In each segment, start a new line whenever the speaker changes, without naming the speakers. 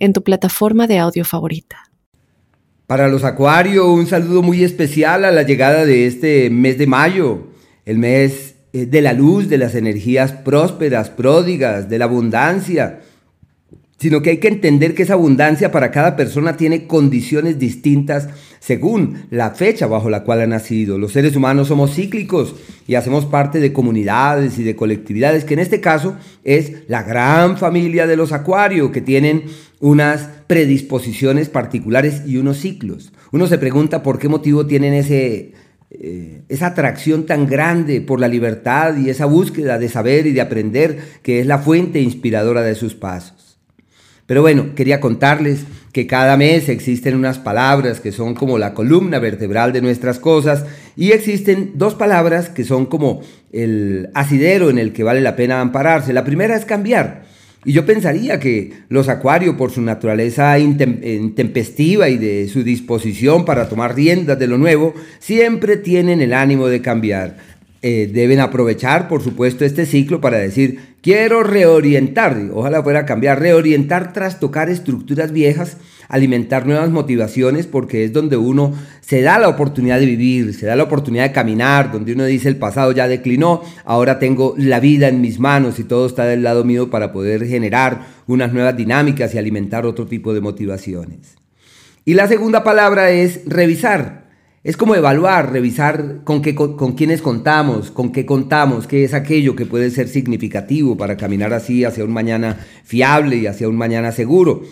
en tu plataforma de audio favorita.
Para los Acuario, un saludo muy especial a la llegada de este mes de mayo, el mes eh, de la luz, de las energías prósperas, pródigas, de la abundancia, sino que hay que entender que esa abundancia para cada persona tiene condiciones distintas según la fecha bajo la cual ha nacido. Los seres humanos somos cíclicos y hacemos parte de comunidades y de colectividades, que en este caso es la gran familia de los acuarios, que tienen unas predisposiciones particulares y unos ciclos. Uno se pregunta por qué motivo tienen ese, eh, esa atracción tan grande por la libertad y esa búsqueda de saber y de aprender que es la fuente inspiradora de sus pasos. Pero bueno, quería contarles que cada mes existen unas palabras que son como la columna vertebral de nuestras cosas y existen dos palabras que son como el asidero en el que vale la pena ampararse. La primera es cambiar. Y yo pensaría que los acuarios, por su naturaleza intempestiva y de su disposición para tomar riendas de lo nuevo, siempre tienen el ánimo de cambiar. Eh, deben aprovechar, por supuesto, este ciclo para decir, quiero reorientar, ojalá fuera cambiar, reorientar tras tocar estructuras viejas, alimentar nuevas motivaciones, porque es donde uno se da la oportunidad de vivir, se da la oportunidad de caminar, donde uno dice el pasado ya declinó, ahora tengo la vida en mis manos y todo está del lado mío para poder generar unas nuevas dinámicas y alimentar otro tipo de motivaciones. Y la segunda palabra es revisar. Es como evaluar, revisar con, qué, con, quiénes contamos, con qué contamos, qué es aquello que puede ser significativo para caminar así hacia un mañana fiable y hacia un mañana seguro.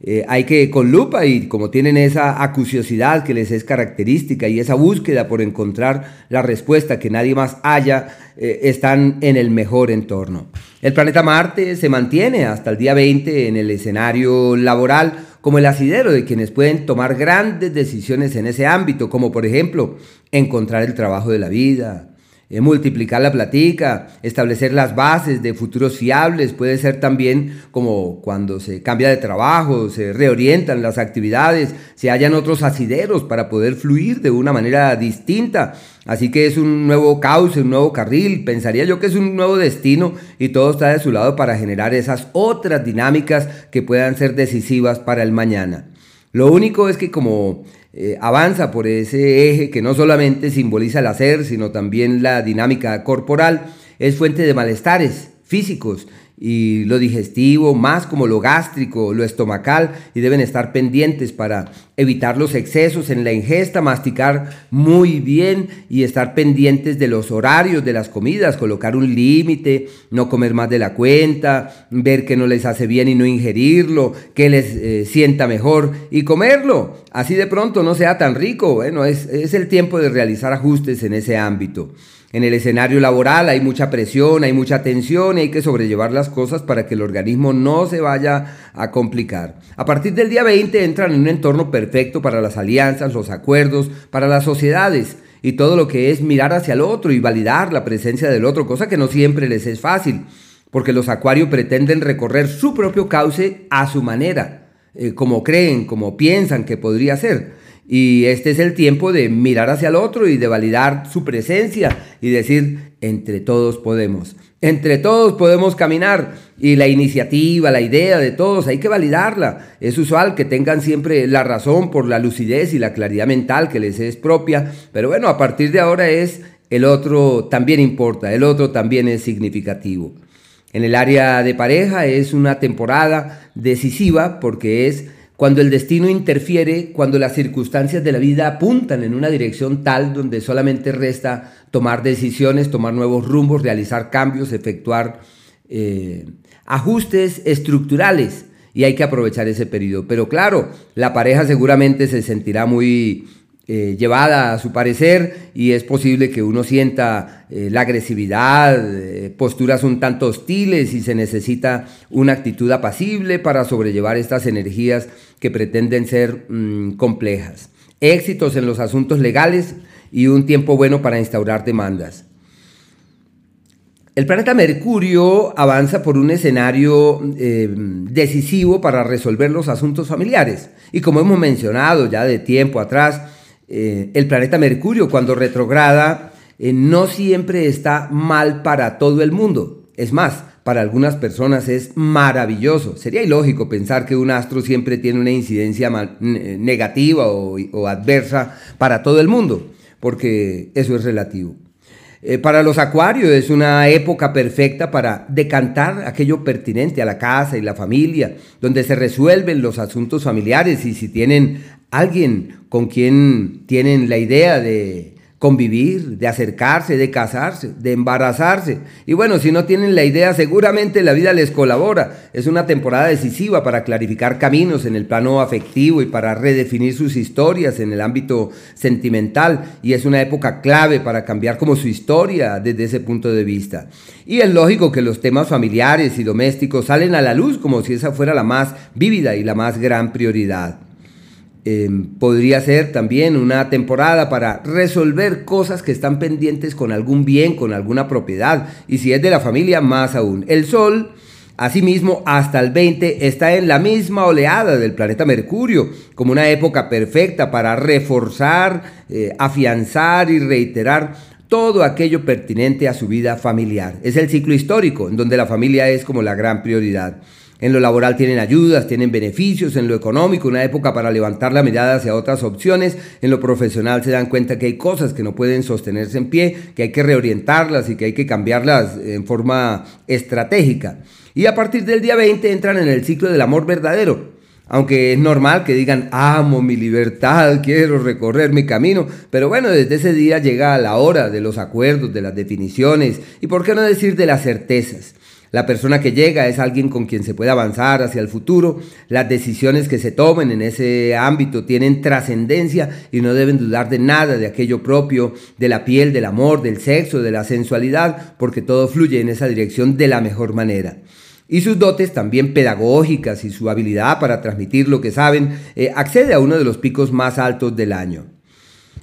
Eh, hay que con lupa y como tienen esa acuciosidad que les es característica y esa búsqueda por encontrar la respuesta que nadie más haya, eh, están en el mejor entorno. El planeta Marte se mantiene hasta el día 20 en el escenario laboral como el asidero de quienes pueden tomar grandes decisiones en ese ámbito, como por ejemplo encontrar el trabajo de la vida, eh, multiplicar la platica, establecer las bases de futuros fiables, puede ser también como cuando se cambia de trabajo, se reorientan las actividades, se hallan otros asideros para poder fluir de una manera distinta. Así que es un nuevo cauce, un nuevo carril, pensaría yo que es un nuevo destino y todo está de su lado para generar esas otras dinámicas que puedan ser decisivas para el mañana. Lo único es que como eh, avanza por ese eje que no solamente simboliza el hacer, sino también la dinámica corporal, es fuente de malestares físicos y lo digestivo, más como lo gástrico, lo estomacal, y deben estar pendientes para evitar los excesos en la ingesta, masticar muy bien y estar pendientes de los horarios de las comidas, colocar un límite, no comer más de la cuenta, ver que no les hace bien y no ingerirlo, que les eh, sienta mejor y comerlo. Así de pronto no sea tan rico, bueno, es, es el tiempo de realizar ajustes en ese ámbito. En el escenario laboral hay mucha presión, hay mucha tensión y hay que sobrellevar las cosas para que el organismo no se vaya a complicar. A partir del día 20 entran en un entorno perfecto para las alianzas, los acuerdos, para las sociedades y todo lo que es mirar hacia el otro y validar la presencia del otro, cosa que no siempre les es fácil, porque los acuarios pretenden recorrer su propio cauce a su manera, eh, como creen, como piensan que podría ser. Y este es el tiempo de mirar hacia el otro y de validar su presencia y decir, entre todos podemos, entre todos podemos caminar. Y la iniciativa, la idea de todos, hay que validarla. Es usual que tengan siempre la razón por la lucidez y la claridad mental que les es propia. Pero bueno, a partir de ahora es el otro también importa, el otro también es significativo. En el área de pareja es una temporada decisiva porque es cuando el destino interfiere, cuando las circunstancias de la vida apuntan en una dirección tal donde solamente resta tomar decisiones, tomar nuevos rumbos, realizar cambios, efectuar eh, ajustes estructurales y hay que aprovechar ese periodo. Pero claro, la pareja seguramente se sentirá muy eh, llevada a su parecer y es posible que uno sienta eh, la agresividad, posturas un tanto hostiles y se necesita una actitud apacible para sobrellevar estas energías que pretenden ser mm, complejas. Éxitos en los asuntos legales y un tiempo bueno para instaurar demandas. El planeta Mercurio avanza por un escenario eh, decisivo para resolver los asuntos familiares. Y como hemos mencionado ya de tiempo atrás, eh, el planeta Mercurio cuando retrograda eh, no siempre está mal para todo el mundo. Es más, para algunas personas es maravilloso. Sería ilógico pensar que un astro siempre tiene una incidencia negativa o adversa para todo el mundo, porque eso es relativo. Eh, para los acuarios es una época perfecta para decantar aquello pertinente a la casa y la familia, donde se resuelven los asuntos familiares y si tienen alguien con quien tienen la idea de convivir, de acercarse, de casarse, de embarazarse. Y bueno, si no tienen la idea, seguramente la vida les colabora. Es una temporada decisiva para clarificar caminos en el plano afectivo y para redefinir sus historias en el ámbito sentimental. Y es una época clave para cambiar como su historia desde ese punto de vista. Y es lógico que los temas familiares y domésticos salen a la luz como si esa fuera la más vívida y la más gran prioridad. Em, podría ser también una temporada para resolver cosas que están pendientes con algún bien, con alguna propiedad. Y si es de la familia, más aún. El Sol, asimismo, hasta el 20 está en la misma oleada del planeta Mercurio, como una época perfecta para reforzar, eh, afianzar y reiterar todo aquello pertinente a su vida familiar. Es el ciclo histórico, en donde la familia es como la gran prioridad. En lo laboral tienen ayudas, tienen beneficios, en lo económico una época para levantar la mirada hacia otras opciones, en lo profesional se dan cuenta que hay cosas que no pueden sostenerse en pie, que hay que reorientarlas y que hay que cambiarlas en forma estratégica. Y a partir del día 20 entran en el ciclo del amor verdadero. Aunque es normal que digan, amo mi libertad, quiero recorrer mi camino, pero bueno, desde ese día llega la hora de los acuerdos, de las definiciones y por qué no decir de las certezas. La persona que llega es alguien con quien se puede avanzar hacia el futuro. Las decisiones que se tomen en ese ámbito tienen trascendencia y no deben dudar de nada de aquello propio, de la piel, del amor, del sexo, de la sensualidad, porque todo fluye en esa dirección de la mejor manera. Y sus dotes también pedagógicas y su habilidad para transmitir lo que saben eh, accede a uno de los picos más altos del año.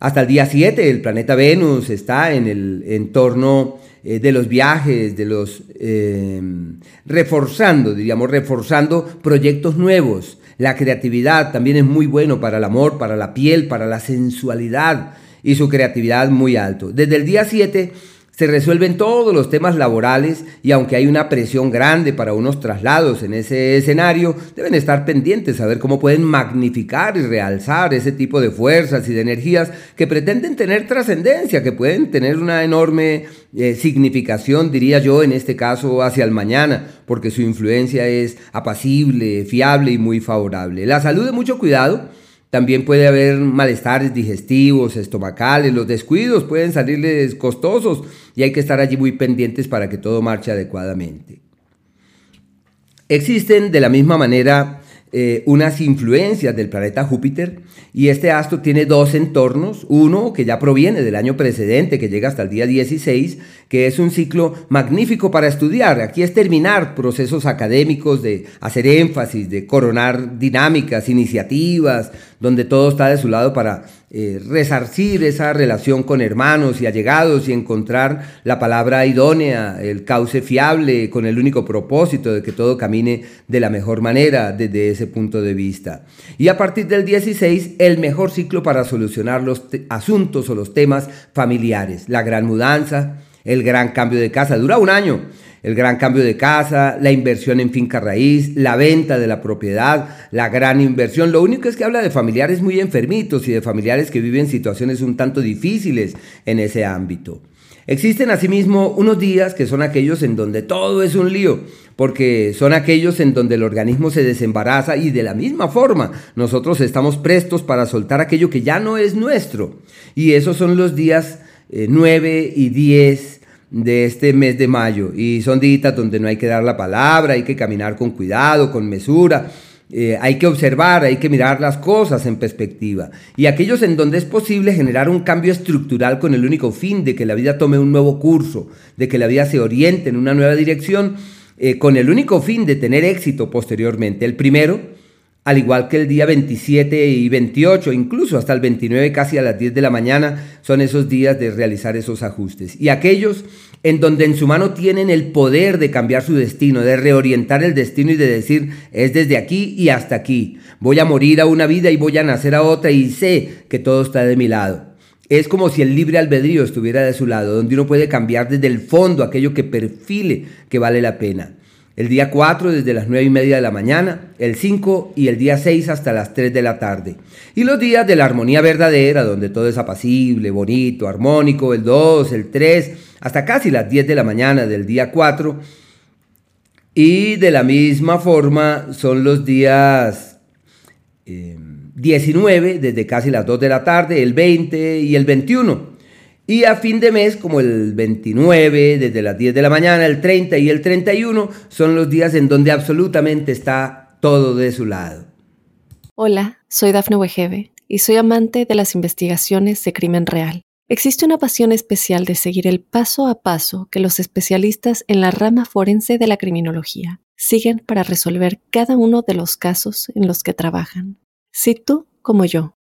Hasta el día 7 el planeta Venus está en el entorno eh, de los viajes, de los eh, reforzando, diríamos, reforzando proyectos nuevos. La creatividad también es muy bueno para el amor, para la piel, para la sensualidad y su creatividad muy alto. Desde el día 7 se resuelven todos los temas laborales y aunque hay una presión grande para unos traslados en ese escenario, deben estar pendientes a ver cómo pueden magnificar y realzar ese tipo de fuerzas y de energías que pretenden tener trascendencia, que pueden tener una enorme eh, significación, diría yo, en este caso hacia el mañana, porque su influencia es apacible, fiable y muy favorable. La salud de mucho cuidado también puede haber malestares digestivos, estomacales, los descuidos pueden salirles costosos y hay que estar allí muy pendientes para que todo marche adecuadamente. Existen de la misma manera eh, unas influencias del planeta Júpiter y este astro tiene dos entornos, uno que ya proviene del año precedente, que llega hasta el día 16, que es un ciclo magnífico para estudiar. Aquí es terminar procesos académicos, de hacer énfasis, de coronar dinámicas, iniciativas, donde todo está de su lado para eh, resarcir esa relación con hermanos y allegados y encontrar la palabra idónea, el cauce fiable, con el único propósito de que todo camine de la mejor manera desde ese punto de vista. Y a partir del 16, el mejor ciclo para solucionar los asuntos o los temas familiares, la gran mudanza, el gran cambio de casa, dura un año el gran cambio de casa, la inversión en finca raíz, la venta de la propiedad, la gran inversión. Lo único es que habla de familiares muy enfermitos y de familiares que viven situaciones un tanto difíciles en ese ámbito. Existen asimismo unos días que son aquellos en donde todo es un lío, porque son aquellos en donde el organismo se desembaraza y de la misma forma nosotros estamos prestos para soltar aquello que ya no es nuestro. Y esos son los días 9 eh, y 10 de este mes de mayo. Y son días donde no hay que dar la palabra, hay que caminar con cuidado, con mesura, eh, hay que observar, hay que mirar las cosas en perspectiva. Y aquellos en donde es posible generar un cambio estructural con el único fin de que la vida tome un nuevo curso, de que la vida se oriente en una nueva dirección, eh, con el único fin de tener éxito posteriormente. El primero, al igual que el día 27 y 28, incluso hasta el 29 casi a las 10 de la mañana, son esos días de realizar esos ajustes. Y aquellos en donde en su mano tienen el poder de cambiar su destino, de reorientar el destino y de decir, es desde aquí y hasta aquí. Voy a morir a una vida y voy a nacer a otra y sé que todo está de mi lado. Es como si el libre albedrío estuviera de su lado, donde uno puede cambiar desde el fondo aquello que perfile que vale la pena el día 4 desde las 9 y media de la mañana, el 5 y el día 6 hasta las 3 de la tarde. Y los días de la armonía verdadera, donde todo es apacible, bonito, armónico, el 2, el 3, hasta casi las 10 de la mañana del día 4. Y de la misma forma son los días 19 eh, desde casi las 2 de la tarde, el 20 y el 21. Y a fin de mes, como el 29, desde las 10 de la mañana, el 30 y el 31, son los días en donde absolutamente está todo de su lado.
Hola, soy Dafne Wegebe y soy amante de las investigaciones de crimen real. Existe una pasión especial de seguir el paso a paso que los especialistas en la rama forense de la criminología siguen para resolver cada uno de los casos en los que trabajan. Si tú, como yo,